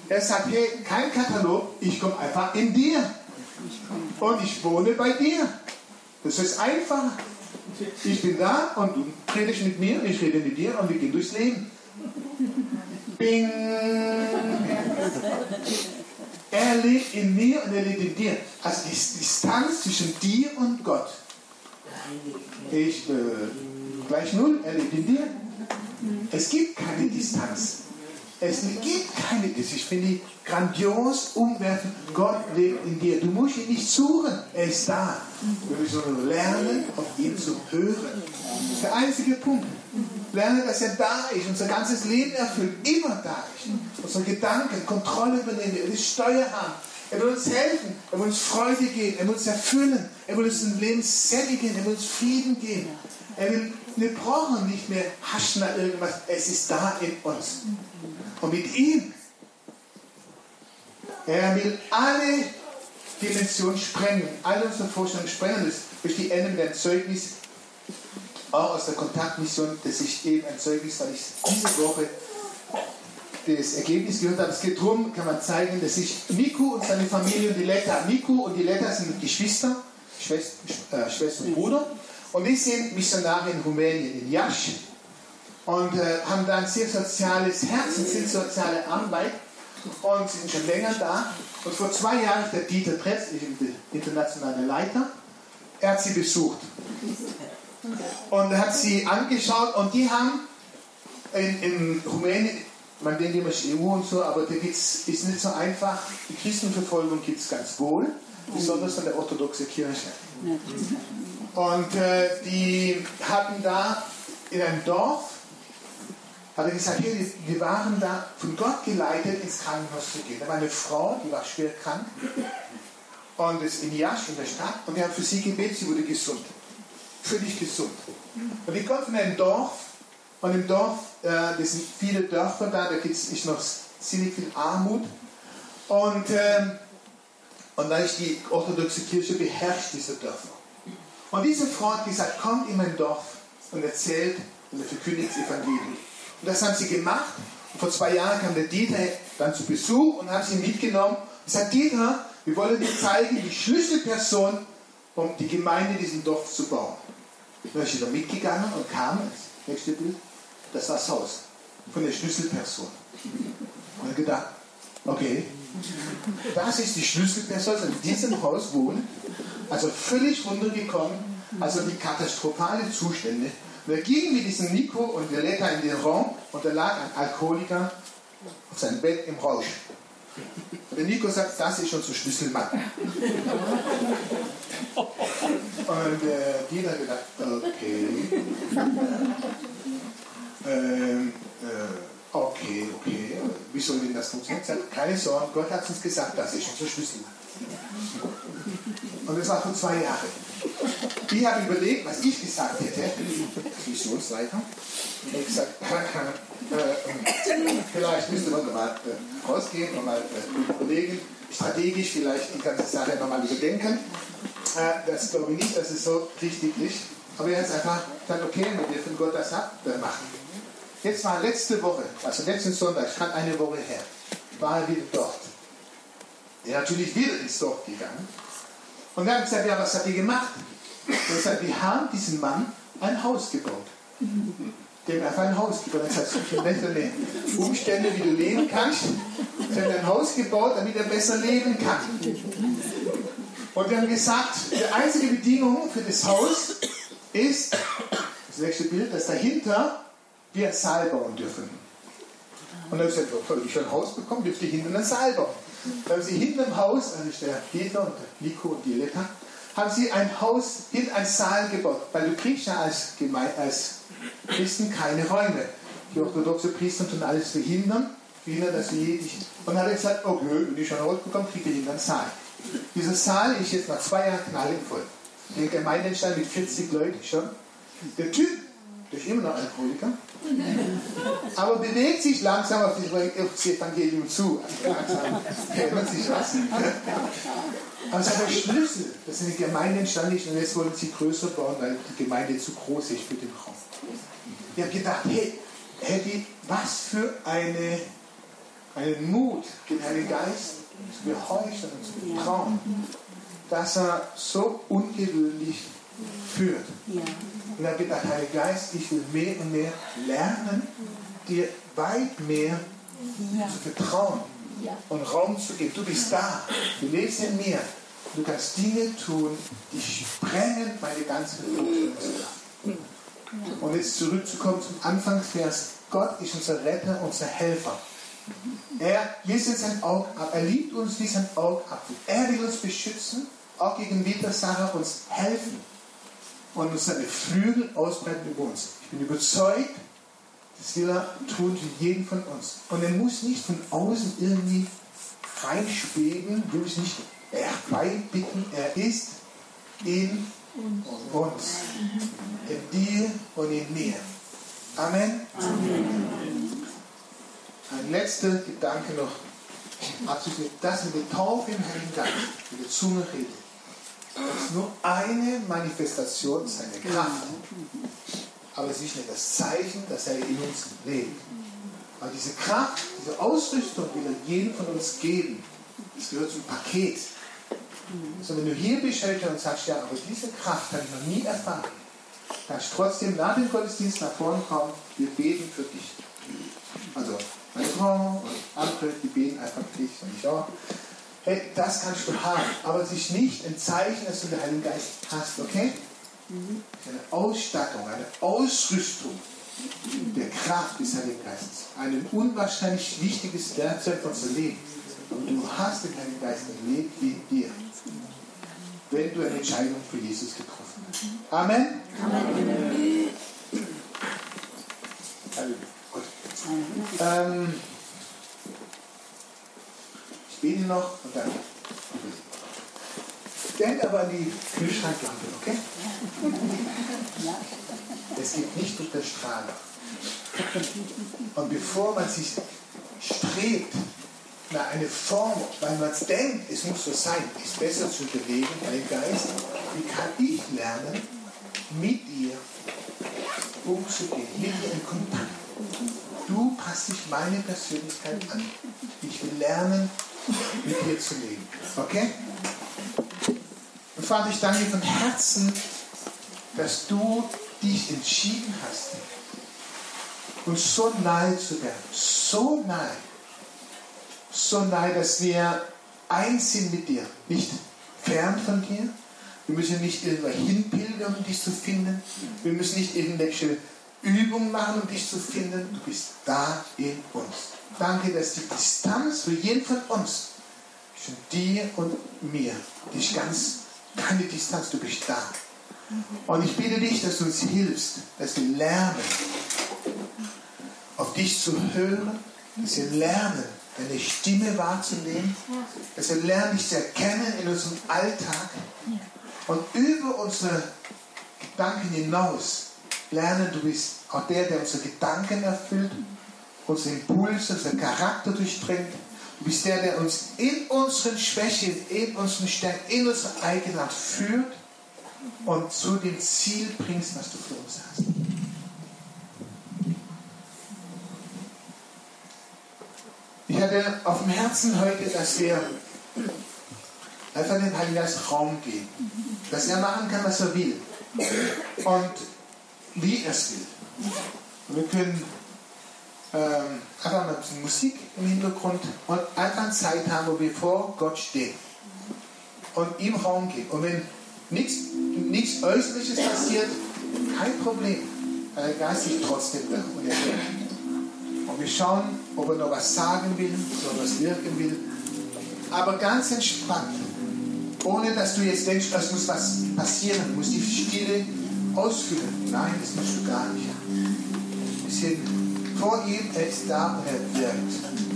er sagt, hey, kein Katalog, ich komme einfach in dir und ich wohne bei dir. Das ist einfach. Ich bin da und du redest mit mir, ich rede mit dir und wir gehen durchs Leben. Bing! Er lebt in mir und er lebt in dir. Also die Distanz zwischen dir und Gott ist äh, gleich null. Er lebt in dir. Es gibt keine Distanz. Es gibt keine Distanz. Ich finde die grandios umwerfen. Gott lebt in dir. Du musst ihn nicht suchen. Er ist da. Wir müssen nur lernen, auf ihn zu hören. Das ist der einzige Punkt. Lernen, dass er da ist, unser ganzes Leben erfüllt, immer da ist. Unsere Gedanken, Kontrolle übernehmen, er will Steuer haben. Er will uns helfen, er will uns Freude geben, er will uns erfüllen, er will uns ein Leben sättigen, er will uns Frieden geben. Will, wir brauchen nicht mehr haschen nach irgendwas, es ist da in uns. Und mit ihm, er will alle Dimensionen sprengen, alle unsere Vorstellungen sprengen. Das durch die Enden der Zeugnis auch aus der Kontaktmission, das ist eben ein Zeugnis, weil ich diese Woche das Ergebnis gehört habe. Es geht darum, kann man zeigen, dass ich Miku und seine Familie und die Letta, Miku und die Letta sind Geschwister, Schwester, äh, Schwester und Bruder. Und die sind Missionare in Rumänien, in Jasch. Und äh, haben da ein sehr soziales Herz, eine sehr soziale Arbeit. Und sind schon länger da. Und vor zwei Jahren der Dieter Tretz, der internationale Leiter, er hat sie besucht und hat sie angeschaut und die haben in, in Rumänien, man denkt immer, EU und so, aber da gibt's, ist nicht so einfach. Die Christenverfolgung gibt es ganz wohl, besonders an der orthodoxen Kirche. Und äh, die hatten da in einem Dorf, hat er gesagt, hey, wir waren da von Gott geleitet, ins Krankenhaus zu gehen. Da war eine Frau, die war schwer krank und ist in Jasch in der Stadt und wir haben für sie gebetet, sie wurde gesund völlig gesund. Und ich komme von einem Dorf, von dem Dorf, äh, das sind viele Dörfer da, da gibt es noch ziemlich viel Armut. Und äh, Und da ist die orthodoxe Kirche beherrscht diese Dörfer. Und diese Frau hat gesagt, kommt in mein Dorf und erzählt und verkündigt das Evangelium. Und das haben sie gemacht. Und vor zwei Jahren kam der Dieter dann zu Besuch und haben sie mitgenommen und sagt, Dieter, wir wollen dir zeigen, die Schlüsselperson, um die Gemeinde in diesem Dorf zu bauen. Dann ist da mitgegangen und kam, das nächste Bild, das war das Haus von der Schlüsselperson. Und er gedacht, okay, das ist die Schlüsselperson, die in diesem Haus wohnt, also völlig runtergekommen, also die katastrophale Zustände. Und er ging mit diesem Nico und Violetta in den Raum und da lag ein Alkoholiker auf seinem Bett im Rausch. Der Nico sagt, das ist unser Schlüsselmann. Und äh, die hat gedacht, okay. Ähm, äh, okay, okay. Wie soll denn das funktionieren? Keine Sorge, Gott hat uns gesagt, das ist unser Schlüsselmann. Und das war vor zwei Jahren. Ich habe überlegt, was ich gesagt hätte, Missionsleiter. Ich gesagt, äh, vielleicht müsste man mal äh, rausgehen und mal äh, überlegen, strategisch vielleicht die ganze Sache nochmal überdenken. Äh, das glaube ich nicht, dass es so richtig ist. Aber er hat einfach gesagt, okay, wenn ihr von Gott das habt, dann machen. Jetzt war letzte Woche, also letzten Sonntag, schon eine Woche her, war er wieder dort. Er ist natürlich wieder ins Dorf gegangen. Und wir haben gesagt, ja, was habt ihr gemacht? Und er sagt, wir haben diesem Mann ein Haus gebaut. Dem einfach ein Haus gebaut. Das heißt, so bessere Umstände, wie du leben kannst. Wir haben ein Haus gebaut, damit er besser leben kann. Und wir haben gesagt, die einzige Bedingung für das Haus ist, das nächste Bild, dass dahinter wir einen Saal bauen dürfen. Und dann habe ich gesagt, habe ich schon ein Haus bekommen, dürfte ich hinten einen Saal bauen. Haben sie hinten im Haus, also der Peter und der Nico und die Letta, haben sie ein Haus, hinten einen Saal gebaut. Weil du kriegst ja als, Geme als Christen keine Räume. Die orthodoxe Priester tun alles verhindern, verhindern, dass wir nicht. Und dann hat er gesagt, okay, wenn ich schon ein Haus bekomme, kriege ich hinten einen Saal. Dieser Saal ist jetzt nach zwei Jahren knallvoll. Der Gemeindestand mit 40 Leuten schon. Der Typ, ist immer noch Alkoholiker, aber bewegt sich langsam auf das Evangelium zu. Langsam ändert sich was. Aber es hat der Schlüssel, dass eine Gemeinde entstanden ist und jetzt wollen sie größer bauen, weil die Gemeinde zu groß ist für den Raum. Ich habe gedacht, hey, Eddie, was für eine, einen Mut, den Heiligen Geist zu gehorchen und zu vertrauen, dass er so ungewöhnlich führt. Und er habe gedacht, Heiliger Geist, ich will mehr und mehr lernen, dir weit mehr zu vertrauen und Raum zu geben. Du bist da, du lebst in mir. Du kannst Dinge tun, die sprengen meine ganze Vorstellungskraft. Und jetzt zurückzukommen zum Anfangsvers. Gott ist unser Retter, unser Helfer. Er ließ uns ein Auge ab. Er liebt uns, ließ ein Auge ab. Er will uns beschützen, auch gegen Widersacher uns helfen und uns seine Flügel ausbreiten über uns. Ich bin überzeugt, das will er tun für jeden von uns. Und er muss nicht von außen irgendwie reinspägen, will es nicht herbeibitten. Er ist in uns, in dir und in mir. Amen. Amen. Ein letzter Gedanke noch abzuschließen. Das mit der Taufe im Heiligen Geist, mit der Zunge redet ist nur eine Manifestation seiner Kraft. Aber es ist nicht das Zeichen, dass er in uns lebt. Aber diese Kraft, diese Ausrüstung will er jedem von uns geben. Das gehört zum Paket. Also wenn du hier bist und sagst, ja, aber diese Kraft habe ich noch nie erfahren, kannst du trotzdem nach dem Gottesdienst nach vorne kommen, wir beten für dich. Also meine Frau und andere, die beten einfach für dich und ich auch. Hey, das kannst du haben, aber es ist nicht ein Zeichen, dass du den Heiligen Geist hast, okay? Mhm. Eine Ausstattung, eine Ausrüstung der Kraft des Heiligen Geistes. Ein unwahrscheinlich wichtiges Werkzeug für unser Leben. Und du hast den Heiligen Geist im Leben in dir, wenn du eine Entscheidung für Jesus getroffen hast. Amen? Amen. Halleluja. Ähm, bete noch und dann. Denk aber an die Kühlschranklampe, okay? Es geht nicht durch den Strahler. Und bevor man sich strebt, na, eine Form, weil man denkt, es muss so sein, ist besser zu bewegen, mein Geist. Wie kann ich lernen, mit dir umzugehen, mit dir in Kontakt? Du passt dich meine Persönlichkeit an. Ich will lernen, mit dir zu leben. Okay? Und Vater, ich danke dir von Herzen, dass du dich entschieden hast, uns so nahe zu werden. So nahe. So nahe, dass wir eins sind mit dir. Nicht fern von dir. Wir müssen nicht irgendwo hinpilgern, um dich zu finden. Wir müssen nicht irgendwelche Übungen machen, um dich zu finden. Du bist da in uns. Danke, dass die Distanz für jeden von uns zwischen dir und mir dich ganz keine Distanz, du bist da. Und ich bitte dich, dass du uns hilfst, dass wir lernen, auf dich zu hören, dass wir lernen, deine Stimme wahrzunehmen, dass wir lernen, dich zu erkennen in unserem Alltag und über unsere Gedanken hinaus lernen, du bist auch der, der unsere Gedanken erfüllt, unsere Impulse, unseren Charakter durchdringt. Du bist der, der uns in unseren Schwächen, in unseren Stärken, in unsere Eigenart führt und zu dem Ziel bringst, was du für uns hast. Ich hatte auf dem Herzen heute, dass wir einfach den Heiligen Geist Raum geben. Dass er machen kann, was er will. Und wie er es will. Wir können ähm, einfach mal ein bisschen Musik im Hintergrund und einfach Zeit haben, wo wir vor Gott stehen. Und ihm Raum geben. Und wenn nichts Äußerliches passiert, kein Problem. Weil der Geist ist trotzdem da und er. Und wir schauen, ob er noch was sagen will, ob er was wirken will. Aber ganz entspannt. Ohne dass du jetzt denkst, es muss was passieren, du musst die Stille ausfüllen. Nein, das musst du gar nicht. Wir sind vor ihm, er ist da und er wirkt.